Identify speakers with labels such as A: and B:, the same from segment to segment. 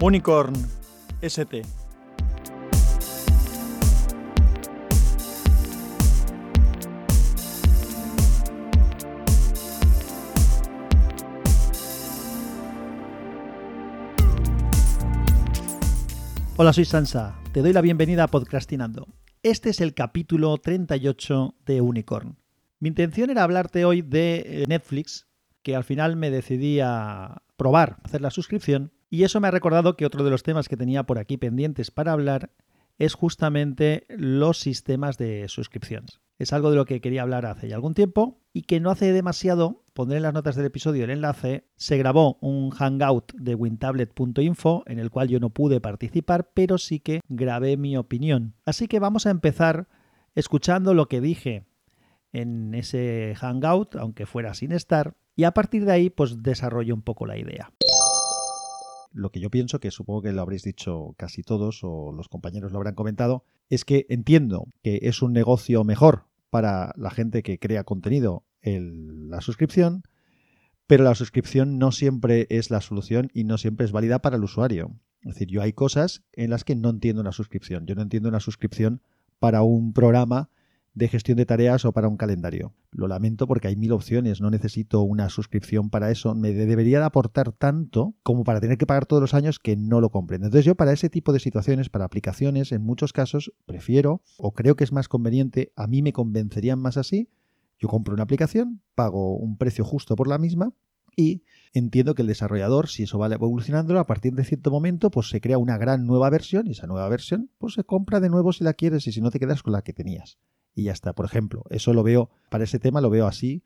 A: Unicorn ST. Hola, soy Sansa. Te doy la bienvenida a Podcastinando. Este es el capítulo 38 de Unicorn. Mi intención era hablarte hoy de eh, Netflix, que al final me decidí a probar, hacer la suscripción, y eso me ha recordado que otro de los temas que tenía por aquí pendientes para hablar es justamente los sistemas de suscripciones. Es algo de lo que quería hablar hace ya algún tiempo y que no hace demasiado, pondré en las notas del episodio el enlace, se grabó un hangout de wintablet.info en el cual yo no pude participar, pero sí que grabé mi opinión. Así que vamos a empezar escuchando lo que dije en ese hangout, aunque fuera sin estar, y a partir de ahí pues desarrollo un poco la idea. Lo que yo pienso, que supongo que lo habréis dicho casi todos o los compañeros lo habrán comentado, es que entiendo que es un negocio mejor para la gente que crea contenido el, la suscripción, pero la suscripción no siempre es la solución y no siempre es válida para el usuario. Es decir, yo hay cosas en las que no entiendo una suscripción. Yo no entiendo una suscripción para un programa de gestión de tareas o para un calendario. Lo lamento porque hay mil opciones, no necesito una suscripción para eso. Me debería de aportar tanto como para tener que pagar todos los años que no lo comprendo. Entonces yo para ese tipo de situaciones, para aplicaciones, en muchos casos prefiero o creo que es más conveniente, a mí me convencerían más así. Yo compro una aplicación, pago un precio justo por la misma y entiendo que el desarrollador, si eso va evolucionando, a partir de cierto momento, pues se crea una gran nueva versión y esa nueva versión, pues se compra de nuevo si la quieres y si no te quedas con la que tenías y ya está. Por ejemplo, eso lo veo, para ese tema lo veo así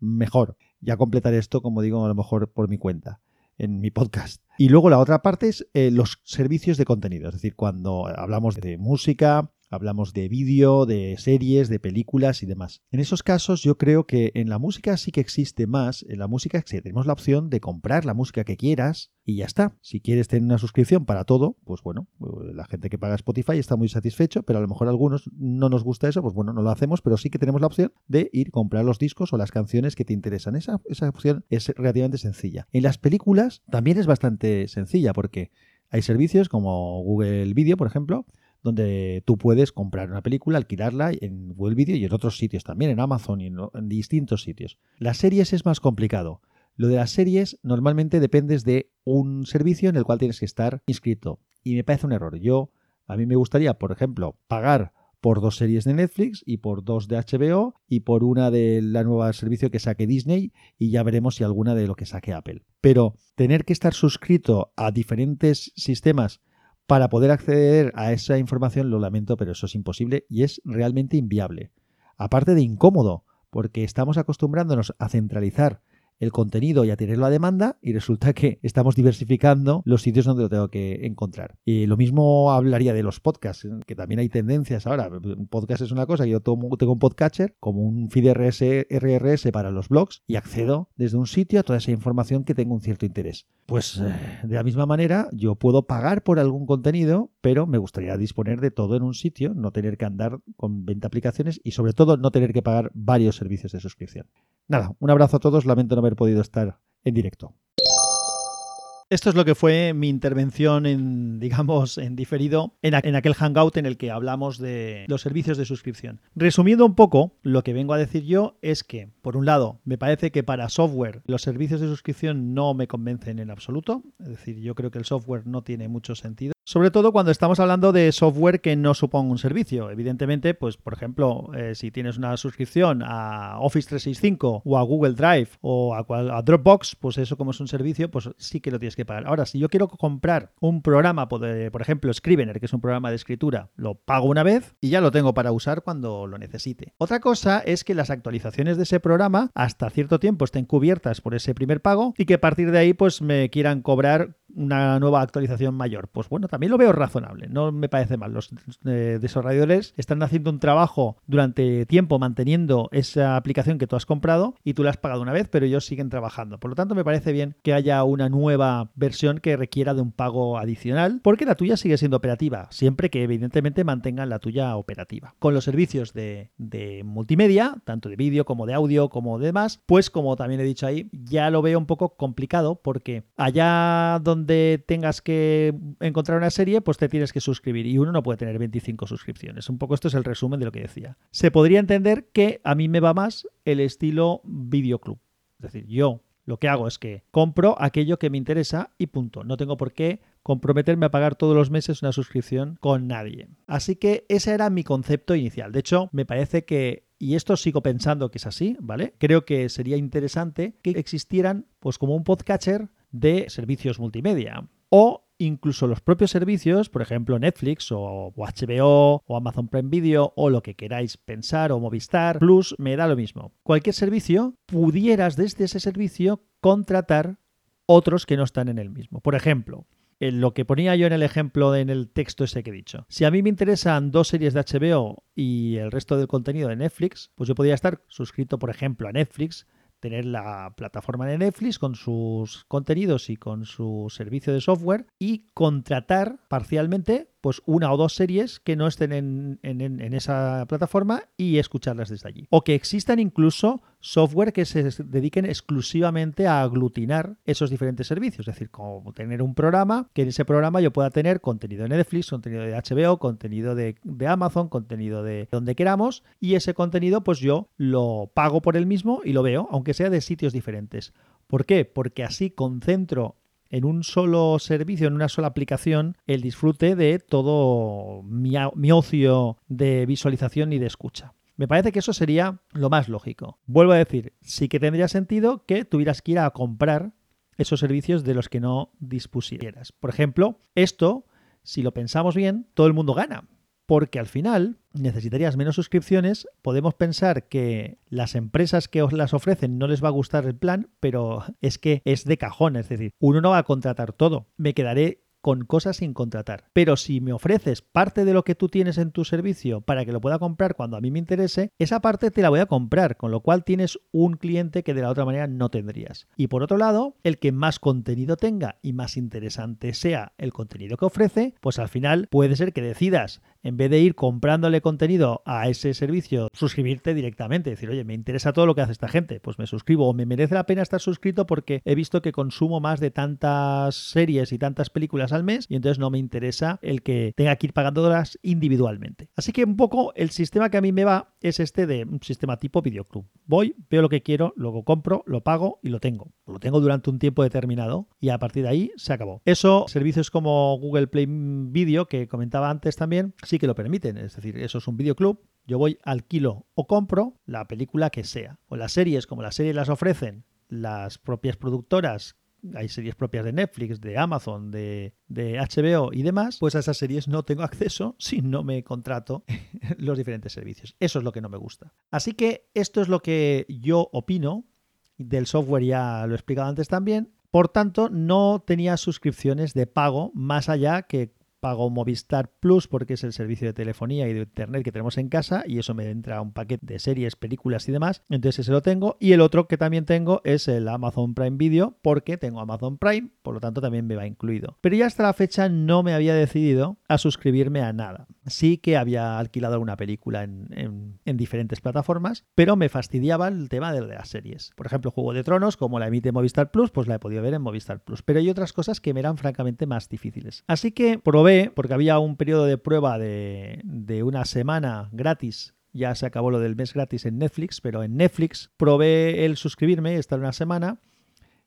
A: mejor. Ya completaré esto, como digo, a lo mejor por mi cuenta, en mi podcast. Y luego la otra parte es eh, los servicios de contenido, es decir, cuando hablamos de música, Hablamos de vídeo, de series, de películas y demás. En esos casos yo creo que en la música sí que existe más. En la música tenemos la opción de comprar la música que quieras y ya está. Si quieres tener una suscripción para todo, pues bueno, la gente que paga Spotify está muy satisfecho, pero a lo mejor a algunos no nos gusta eso, pues bueno, no lo hacemos, pero sí que tenemos la opción de ir a comprar los discos o las canciones que te interesan. Esa, esa opción es relativamente sencilla. En las películas también es bastante sencilla porque hay servicios como Google Video, por ejemplo, donde tú puedes comprar una película, alquilarla en Google Video y en otros sitios también, en Amazon y en, distintos sitios. Las series es más complicado. Lo de las series normalmente dependes de un servicio en el cual tienes que estar inscrito. Y me parece un error. Yo, a mí me gustaría, por ejemplo, pagar por dos series de Netflix y por dos de HBO y por una de la nueva servicio que saque Disney y ya veremos si alguna de lo que saque Apple. Pero tener que estar suscrito a diferentes sistemas para poder acceder a esa información, lo lamento, pero eso es imposible y es realmente inviable. Aparte de incómodo, porque estamos acostumbrándonos a centralizar el contenido y a tenerlo a demanda y resulta que estamos diversificando los sitios donde lo tengo que encontrar. Y lo mismo hablaría de los podcasts, que también hay tendencias ahora. Un podcast es una cosa, yo tengo un podcatcher como un feed RSS para los blogs y accedo desde un sitio a toda esa información que tengo un cierto interés. Pues eh, de la misma manera, yo puedo pagar por algún contenido, pero me gustaría disponer de todo en un sitio, no tener que andar con 20 aplicaciones y sobre todo no tener que pagar varios servicios de suscripción. Nada, un abrazo a todos, lamento no haber podido estar en directo. Esto es lo que fue mi intervención en, digamos, en diferido en, en, aquel hangout en el que hablamos de los servicios de suscripción. Resumiendo un poco, lo que vengo a decir yo es que, por un lado, me parece que para software los servicios de suscripción no me convencen en absoluto. Es decir, yo creo que el software no tiene mucho sentido. Sobre todo cuando estamos hablando de software que no suponga un servicio. Evidentemente, pues por ejemplo, eh, si tienes una suscripción a Office 365 o a Google Drive o a, Dropbox, pues eso como es un servicio, pues sí que lo tienes que pagar. Ahora, si yo quiero comprar un programa, por ejemplo, Scrivener, que es un programa de escritura, lo pago una vez y ya lo tengo para usar cuando lo necesite. Otra cosa es que las actualizaciones de ese programa hasta cierto tiempo estén cubiertas por ese primer pago y que a partir de ahí pues me quieran cobrar una nueva actualización mayor. Pues bueno, también lo veo razonable, no me parece mal. Los eh, desarrolladores están haciendo un trabajo durante tiempo manteniendo esa aplicación que tú has comprado y tú la has pagado una vez, pero ellos siguen trabajando. Por lo tanto, me parece bien que haya una nueva versión que requiera de un pago adicional, porque la tuya sigue siendo operativa, siempre que evidentemente mantengan la tuya operativa. Con los servicios de, multimedia, tanto de vídeo como de audio, como de demás, pues como también he dicho ahí, ya lo veo un poco complicado porque allá donde donde tengas que encontrar una serie, pues te tienes que suscribir. Y uno no puede tener 25 suscripciones. Un poco esto es el resumen de lo que decía. Se podría entender que a mí me va más el estilo videoclub. Es decir, yo lo que hago es que compro aquello que me interesa y punto. No tengo por qué comprometerme a pagar todos los meses una suscripción con nadie. Así que ese era mi concepto inicial. De hecho, me parece que y esto sigo pensando que es así, ¿vale? Creo que sería interesante que existieran pues como un podcatcher de servicios multimedia o incluso los propios servicios, por ejemplo Netflix o, HBO o Amazon Prime Video o lo que queráis pensar o Movistar Plus, me da lo mismo. Cualquier servicio, pudieras desde ese servicio contratar otros que no están en el mismo. Por ejemplo, lo que ponía yo en el ejemplo en el texto ese que he dicho. Si a mí me interesan dos series de HBO y el resto del contenido de Netflix, pues yo podría estar suscrito, por ejemplo, a Netflix tener la plataforma de Netflix con sus contenidos y con su servicio de software y contratar parcialmente pues una o dos series que no estén en, esa plataforma y escucharlas desde allí. O que existan incluso software que se dediquen exclusivamente a aglutinar esos diferentes servicios. Es decir, como tener un programa, que en ese programa yo pueda tener contenido de Netflix, contenido de HBO, contenido de, de Amazon, contenido de donde queramos, y ese contenido pues yo lo pago por el mismo y lo veo, aunque sea de sitios diferentes. ¿Por qué? Porque así concentro en un solo servicio, en una sola aplicación, el disfrute de todo mi, ocio de visualización y de escucha. Me parece que eso sería lo más lógico. Vuelvo a decir, sí que tendría sentido que tuvieras que ir a comprar esos servicios de los que no dispusieras. Por ejemplo, esto, si lo pensamos bien, todo el mundo gana porque al final necesitarías menos suscripciones. Podemos pensar que las empresas que os las ofrecen no les va a gustar el plan, pero es que es de cajón, es decir, uno no va a contratar todo. Me quedaré con cosas sin contratar. Pero si me ofreces parte de lo que tú tienes en tu servicio para que lo pueda comprar cuando a mí me interese, esa parte te la voy a comprar, con lo cual tienes un cliente que de la otra manera no tendrías. Y por otro lado, el que más contenido tenga y más interesante sea el contenido que ofrece, pues al final puede ser que decidas en vez de ir comprándole contenido a ese servicio, suscribirte directamente. Decir, oye, me interesa todo lo que hace esta gente, pues me suscribo. O me merece la pena estar suscrito porque he visto que consumo más de tantas series y tantas películas al mes y entonces no me interesa el que tenga que ir pagándolas individualmente. Así que un poco el sistema que a mí me va es este de un sistema tipo videoclub. Voy, veo lo que quiero, luego compro, lo pago y lo tengo. Lo tengo durante un tiempo determinado y a partir de ahí se acabó. Eso, servicios como Google Play Video, que comentaba antes también, que lo permiten. Es decir, eso es un videoclub. Yo voy, alquilo o compro la película que sea. O las series, como las series las ofrecen las propias productoras hay series propias de Netflix, de Amazon, de, de, HBO y demás, pues a esas series no tengo acceso si no me contrato los diferentes servicios. Eso es lo que no me gusta. Así que esto es lo que yo opino. Del software ya lo he explicado antes también. Por tanto, no tenía suscripciones de pago más allá que pago Movistar Plus porque es el servicio de telefonía y de internet que tenemos en casa y eso me entra un paquete de series, películas y demás. Entonces ese lo tengo. Y el otro que también tengo es el Amazon Prime Video porque tengo Amazon Prime, por lo tanto también me va incluido. Pero ya hasta la fecha no me había decidido a suscribirme a nada. Sí que había alquilado alguna película en, diferentes plataformas, pero me fastidiaba el tema de las series. Por ejemplo, Juego de Tronos, como la emite Movistar Plus, pues la he podido ver en Movistar Plus. Pero hay otras cosas que me eran francamente más difíciles. Así que probé porque había un periodo de prueba de, de una semana gratis ya se acabó lo del mes gratis en Netflix, pero en Netflix probé el suscribirme, estar una semana,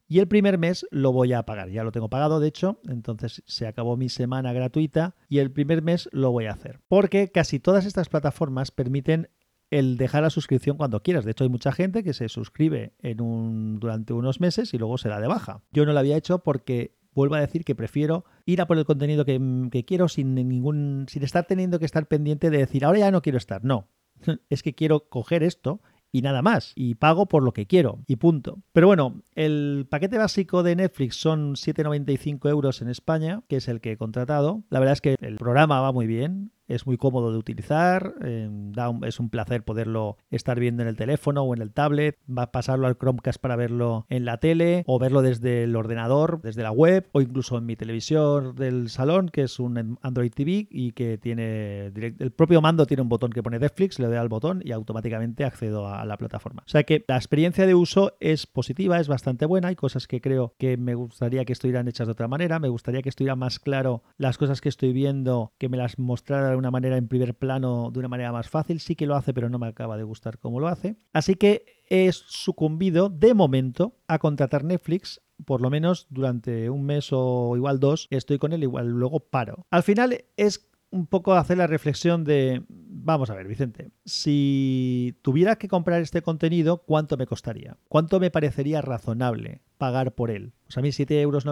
A: y el primer mes lo voy a pagar. Ya lo tengo pagado, de hecho, entonces se acabó mi semana gratuita y el primer mes lo voy a hacer. Porque casi todas estas plataformas permiten el dejar la suscripción cuando quieras. De hecho, hay mucha gente que se suscribe en un, durante unos meses y luego se da de baja. Yo no lo había hecho porque vuelvo a decir que prefiero ir a por el contenido que, quiero sin ningún. sin estar teniendo que estar pendiente de decir ahora ya no quiero estar. No. Es que quiero coger esto y nada más. Y pago por lo que quiero y punto. Pero bueno, el paquete básico de Netflix son 7,95 euros en España, que es el que he contratado. La verdad es que el programa va muy bien es muy cómodo de utilizar, da es un placer poderlo estar viendo en el teléfono o en el tablet, va a pasarlo al Chromecast para verlo en la tele o verlo desde el ordenador, desde la web o incluso en mi televisión del salón, que es un Android TV y que tiene el propio mando tiene un botón que pone Netflix, le doy al botón y automáticamente accedo a la plataforma. O sea que la experiencia de uso es positiva, es bastante buena, hay cosas que creo que me gustaría que estuvieran hechas de otra manera, me gustaría que estuviera más claro las cosas que estoy viendo, que me las mostrara de una manera en primer plano, de una manera más fácil. Sí que lo hace, pero no me acaba de gustar cómo lo hace. Así que he sucumbido de momento a contratar Netflix por lo menos durante un mes o igual dos, estoy con él, igual luego paro. Al final es un poco hacer la reflexión de, vamos a ver, Vicente, si tuviera que comprar este contenido, ¿cuánto me costaría? ¿Cuánto me parecería razonable pagar por él? O sea, a mí 7,95 euros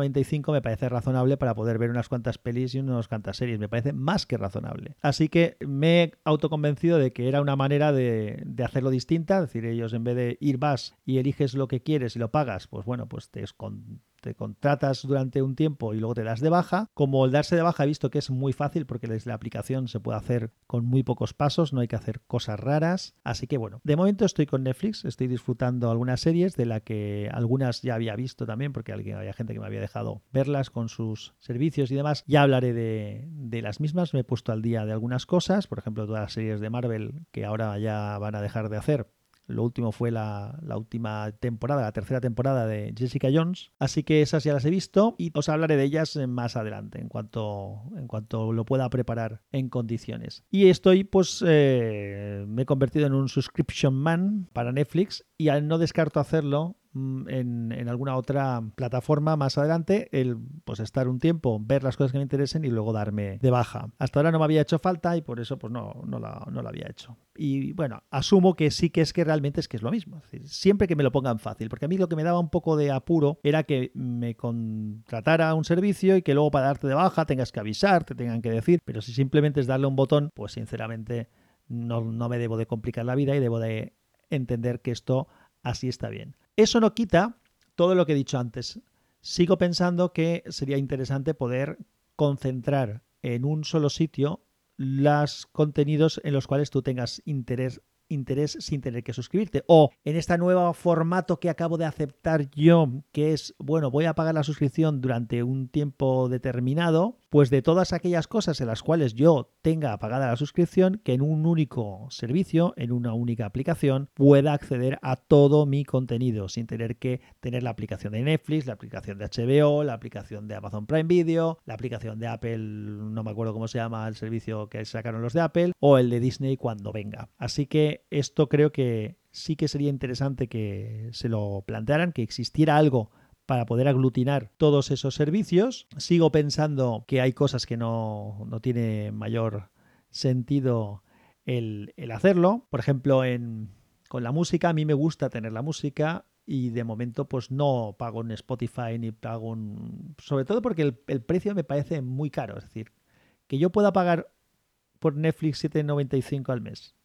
A: me parece razonable para poder ver unas cuantas pelis y unas cuantas series. Me parece más que razonable. Así que me he autoconvencido de que era una manera de, de hacerlo distinta. Es decir, ellos en vez de ir vas y eliges lo que quieres y lo pagas, pues bueno, pues te, te contratas durante un tiempo y luego te das de baja. Como el darse de baja he visto que es muy fácil porque desde la aplicación se puede hacer con muy pocos pasos, no hay que hacer cosas raras. Así que bueno, de momento estoy con Netflix, estoy disfrutando algunas series de las que algunas ya había visto también porque había gente que me había dejado verlas con sus servicios y demás. Ya hablaré de, de las mismas, me he puesto al día de algunas cosas, por ejemplo todas las series de Marvel que ahora ya van a dejar de hacer lo último fue la, última temporada, la tercera temporada de Jessica Jones. Así que esas ya las he visto y os hablaré de ellas más adelante, en cuanto, en cuanto lo pueda preparar en condiciones. Y estoy, pues, eh, me he convertido en un subscription man para Netflix y al no descarto hacerlo, Mm, en, alguna otra plataforma más adelante, el pues estar un tiempo, ver las cosas que me interesen y luego darme de baja. Hasta ahora no me había hecho falta y por eso pues no, no, la, no la había hecho. Y bueno, asumo que sí que es que realmente es que es lo mismo. siempre que me lo pongan fácil, porque a mí lo que me daba un poco de apuro era que me contratara un servicio y que luego para darte de baja tengas que avisar, te tengan que decir, pero si simplemente es darle un botón, pues sinceramente no, no me debo de complicar la vida y debo de entender que esto así está bien. Eso no quita todo lo que he dicho antes. Sigo pensando que sería interesante poder concentrar en un solo sitio los contenidos en los cuales tú tengas interés interés sin tener que suscribirte. O en este nuevo formato que acabo de aceptar yo, que es, bueno, voy a pagar la suscripción durante un tiempo determinado, pues de todas aquellas cosas en las cuales yo tenga pagada la suscripción, que en un único servicio, en una única aplicación, pueda acceder a todo mi contenido sin tener que tener la aplicación de Netflix, la aplicación de HBO, la aplicación de Amazon Prime Video, la aplicación de Apple, no me acuerdo cómo se llama el servicio que sacaron los de Apple, o el de Disney cuando venga. Así que esto creo que sí que sería interesante que se lo plantearan, que existiera algo para poder aglutinar todos esos servicios. Sigo pensando que hay cosas que no, no tiene mayor sentido el, hacerlo. Por ejemplo, en, con la música, a mí me gusta tener la música y de momento pues no pago en Spotify ni pago un... Sobre todo porque el, el precio me parece muy caro. Es decir, que yo pueda pagar por Netflix 7,95 al mes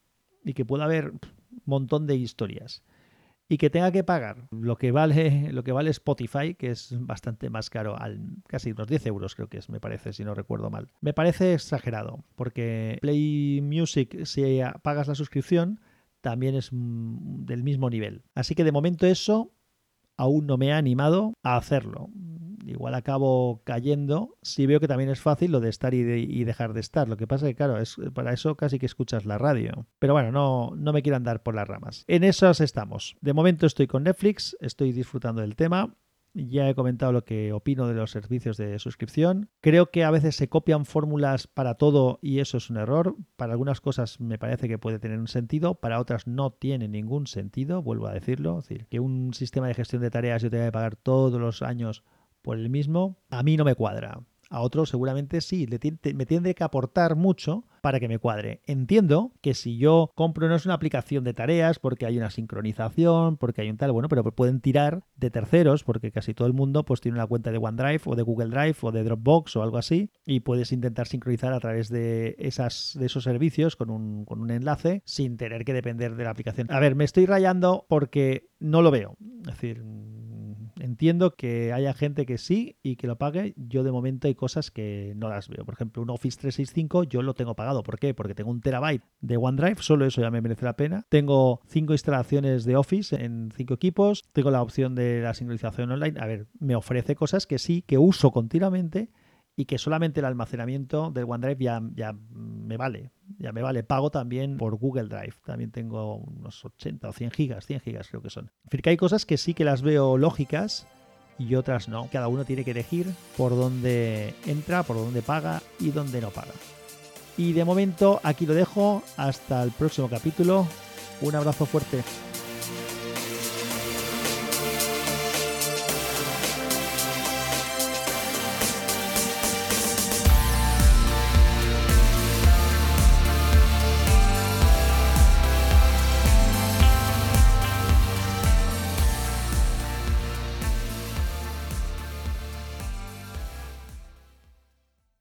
A: y que pueda haber un montón de historias y que tenga que pagar lo que vale lo que vale Spotify, que es bastante más caro, al casi unos 10 euros creo que es, me parece, si no recuerdo mal. Me parece exagerado, porque Play Music, si pagas la suscripción, también es del mismo nivel. Así que de momento eso aún no me ha animado a hacerlo igual acabo cayendo si veo que también es fácil lo de estar y, dejar de estar. Lo que pasa es que, claro, es, para eso casi que escuchas la radio. Pero bueno, no, no me quiero andar por las ramas. En esas estamos. De momento estoy con Netflix, estoy disfrutando del tema. Ya he comentado lo que opino de los servicios de suscripción. Creo que a veces se copian fórmulas para todo y eso es un error. Para algunas cosas me parece que puede tener un sentido, para otras no tiene ningún sentido, vuelvo a decirlo. Es decir, que un sistema de gestión de tareas yo tenga que pagar todos los años por el mismo, a mí no me cuadra. A otros seguramente sí, me tiene que aportar mucho para que me cuadre. Entiendo que si yo compro no es una aplicación de tareas porque hay una sincronización, porque hay un tal, bueno, pero pueden tirar de terceros porque casi todo el mundo pues tiene una cuenta de OneDrive o de Google Drive o de Dropbox o algo así y puedes intentar sincronizar a través de, esas, de esos servicios con un, con un enlace sin tener que depender de la aplicación. A ver, me estoy rayando porque no lo veo. Es decir, Entiendo que haya gente que sí y que lo pague. Yo de momento hay cosas que no las veo. Por ejemplo, un Office 365 yo lo tengo pagado. ¿Por qué? Porque tengo un terabyte de OneDrive, solo eso ya me merece la pena. Tengo cinco instalaciones de Office en cinco equipos. Tengo la opción de la sincronización online. A ver, me ofrece cosas que sí, que uso continuamente y que solamente el almacenamiento del OneDrive ya, ya me vale. Ya me vale. Pago también por Google Drive. También tengo unos 80 o 100 gigas, 100 gigas creo que son. En que hay cosas que sí que las veo lógicas y otras no. Cada uno tiene que elegir por dónde entra, por dónde paga y dónde no paga. Y de momento aquí lo dejo. Hasta el próximo capítulo. Un abrazo fuerte.